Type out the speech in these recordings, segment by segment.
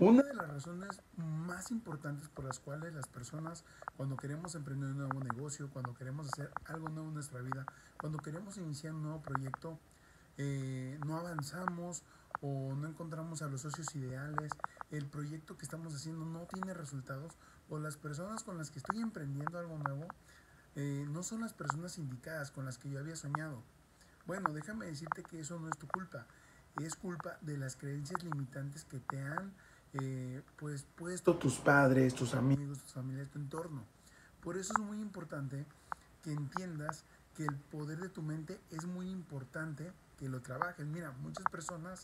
Una de las razones más importantes por las cuales las personas, cuando queremos emprender un nuevo negocio, cuando queremos hacer algo nuevo en nuestra vida, cuando queremos iniciar un nuevo proyecto, eh, no avanzamos o no encontramos a los socios ideales, el proyecto que estamos haciendo no tiene resultados o las personas con las que estoy emprendiendo algo nuevo eh, no son las personas indicadas con las que yo había soñado. Bueno, déjame decirte que eso no es tu culpa, es culpa de las creencias limitantes que te han eh, pues puesto tus padres, tus amigos, tus familias, tu entorno. Por eso es muy importante que entiendas que el poder de tu mente es muy importante que lo trabajes. Mira, muchas personas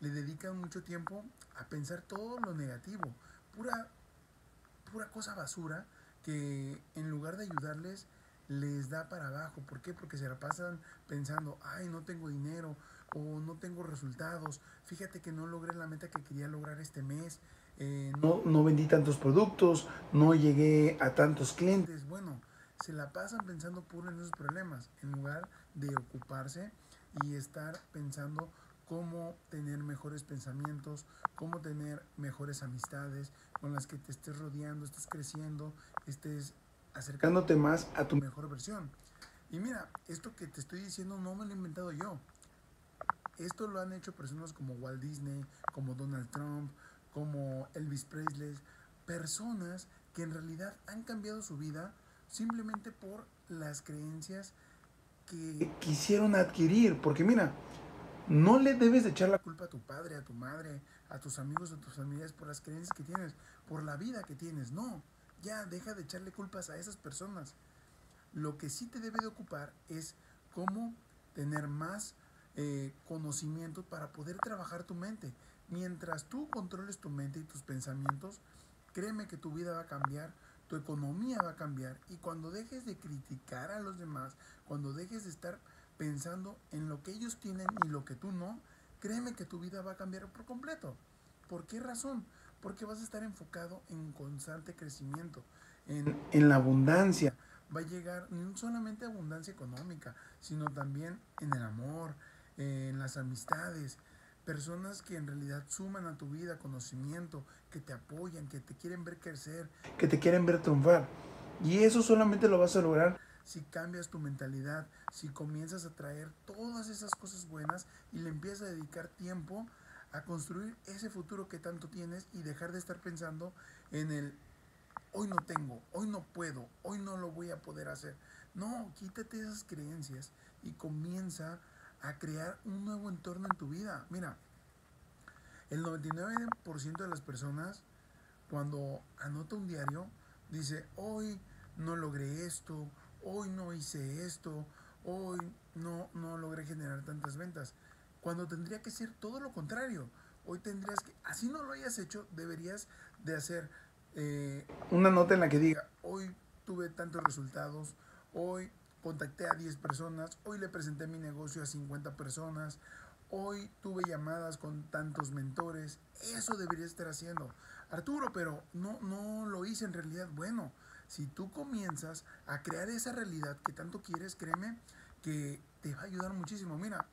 le dedican mucho tiempo a pensar todo lo negativo, pura, pura cosa basura que en lugar de ayudarles les da para abajo. ¿Por qué? Porque se la pasan pensando, ay, no tengo dinero o no tengo resultados, fíjate que no logré la meta que quería lograr este mes, eh, no, no vendí tantos productos, no llegué a tantos clientes. Bueno, se la pasan pensando puro en esos problemas en lugar de ocuparse y estar pensando cómo tener mejores pensamientos, cómo tener mejores amistades con las que te estés rodeando, estés creciendo, estés acercándote más a tu mejor versión. Y mira, esto que te estoy diciendo no me lo he inventado yo. Esto lo han hecho personas como Walt Disney, como Donald Trump, como Elvis Presley, personas que en realidad han cambiado su vida simplemente por las creencias que quisieron adquirir. Porque mira, no le debes de echar la culpa a tu padre, a tu madre, a tus amigos, a tus familias por las creencias que tienes, por la vida que tienes. No, ya deja de echarle culpas a esas personas. Lo que sí te debe de ocupar es cómo tener más eh, conocimiento para poder trabajar tu mente. Mientras tú controles tu mente y tus pensamientos, créeme que tu vida va a cambiar, tu economía va a cambiar y cuando dejes de criticar a los demás, cuando dejes de estar pensando en lo que ellos tienen y lo que tú no, créeme que tu vida va a cambiar por completo. ¿Por qué razón? Porque vas a estar enfocado en constante crecimiento, en, en la abundancia. Va a llegar no solamente abundancia económica, sino también en el amor, en las amistades, personas que en realidad suman a tu vida conocimiento, que te apoyan, que te quieren ver crecer, que te quieren ver triunfar. Y eso solamente lo vas a lograr si cambias tu mentalidad, si comienzas a traer todas esas cosas buenas y le empiezas a dedicar tiempo a construir ese futuro que tanto tienes y dejar de estar pensando en el hoy no tengo, hoy no puedo, hoy no lo voy a poder hacer. No, quítate esas creencias y comienza a crear un nuevo entorno en tu vida. Mira, el 99% de las personas cuando anota un diario dice, hoy no logré esto, hoy no hice esto, hoy no, no logré generar tantas ventas. Cuando tendría que ser todo lo contrario. Hoy tendrías que, así no lo hayas hecho, deberías de hacer eh, una nota en la que diga, hoy tuve tantos resultados, hoy contacté a 10 personas, hoy le presenté mi negocio a 50 personas, hoy tuve llamadas con tantos mentores, eso deberías estar haciendo. Arturo, pero no, no lo hice en realidad. Bueno, si tú comienzas a crear esa realidad que tanto quieres, créeme que te va a ayudar muchísimo. Mira,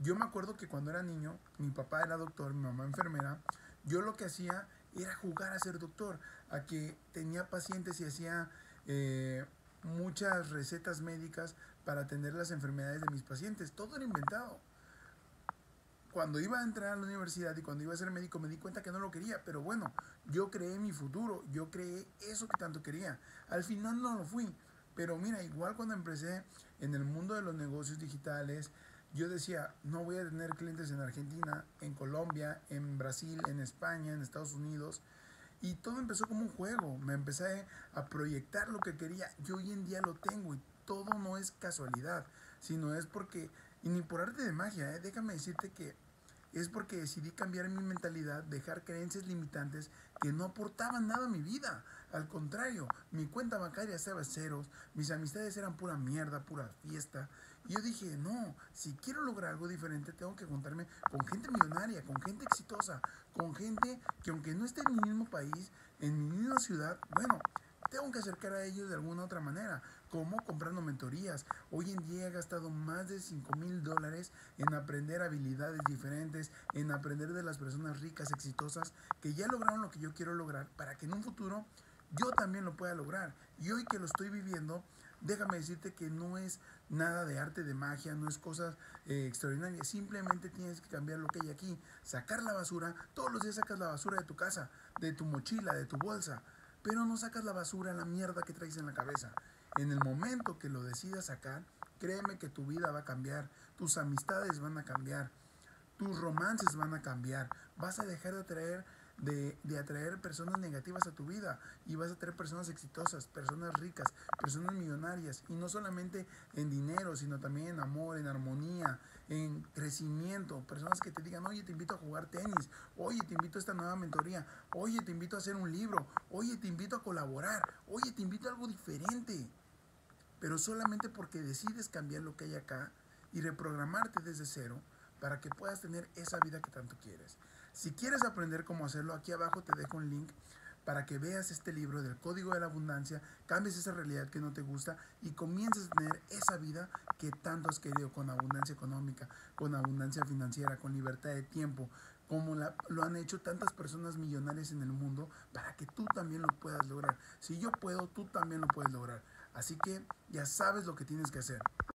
yo me acuerdo que cuando era niño, mi papá era doctor, mi mamá enfermera, yo lo que hacía era jugar a ser doctor, a que tenía pacientes y hacía eh, muchas recetas médicas para atender las enfermedades de mis pacientes. Todo era inventado cuando iba a entrar a la universidad y cuando iba a ser médico me di cuenta que no lo quería, pero bueno, yo creé mi futuro, yo creé eso que tanto quería. Al final no lo fui, pero mira, igual cuando empecé en el mundo de los negocios digitales, yo decía, no voy a tener clientes en Argentina, en Colombia, en Brasil, en España, en Estados Unidos. Y todo empezó como un juego. Me empecé a proyectar lo que quería. Y hoy en día lo tengo. Y todo no es casualidad, sino es porque, y ni por arte de magia, ¿eh? déjame decirte que es porque decidí cambiar mi mentalidad, dejar creencias limitantes que no aportaban nada a mi vida. Al contrario, mi cuenta bancaria estaba ceros, mis amistades eran pura mierda, pura fiesta. Y yo dije, no, si quiero lograr algo diferente, tengo que juntarme con gente millonaria, con gente exitosa, con gente que aunque no esté en mi mismo país, en mi misma ciudad, bueno, tengo que acercar a ellos de alguna otra manera. como Comprando mentorías. Hoy en día he gastado más de 5 mil dólares en aprender habilidades diferentes, en aprender de las personas ricas, exitosas, que ya lograron lo que yo quiero lograr para que en un futuro yo también lo pueda lograr. Y hoy que lo estoy viviendo, déjame decirte que no es nada de arte de magia, no es cosas eh, extraordinarias. Simplemente tienes que cambiar lo que hay aquí. Sacar la basura. Todos los días sacas la basura de tu casa, de tu mochila, de tu bolsa. Pero no sacas la basura, la mierda que traes en la cabeza. En el momento que lo decidas sacar, créeme que tu vida va a cambiar. Tus amistades van a cambiar. Tus romances van a cambiar. Vas a dejar de atraer de, de, atraer personas negativas a tu vida. Y vas a traer personas exitosas, personas ricas, personas millonarias. Y no solamente en dinero, sino también en amor, en armonía, en crecimiento, personas que te digan, oye, te invito a jugar tenis, oye, te invito a esta nueva mentoría, oye, te invito a hacer un libro, oye, te invito a colaborar, oye, te invito a algo diferente, pero solamente porque decides cambiar lo que hay acá y reprogramarte desde cero para que puedas tener esa vida que tanto quieres. Si quieres aprender cómo hacerlo, aquí abajo te dejo un link para que veas este libro del Código de la Abundancia, cambies esa realidad que no te gusta y comiences a tener esa vida que tanto has querido con abundancia económica, con abundancia financiera, con libertad de tiempo, como lo han hecho tantas personas millonarias en el mundo, para que tú también lo puedas lograr. Si yo puedo, tú también lo puedes lograr. Así que ya sabes lo que tienes que hacer.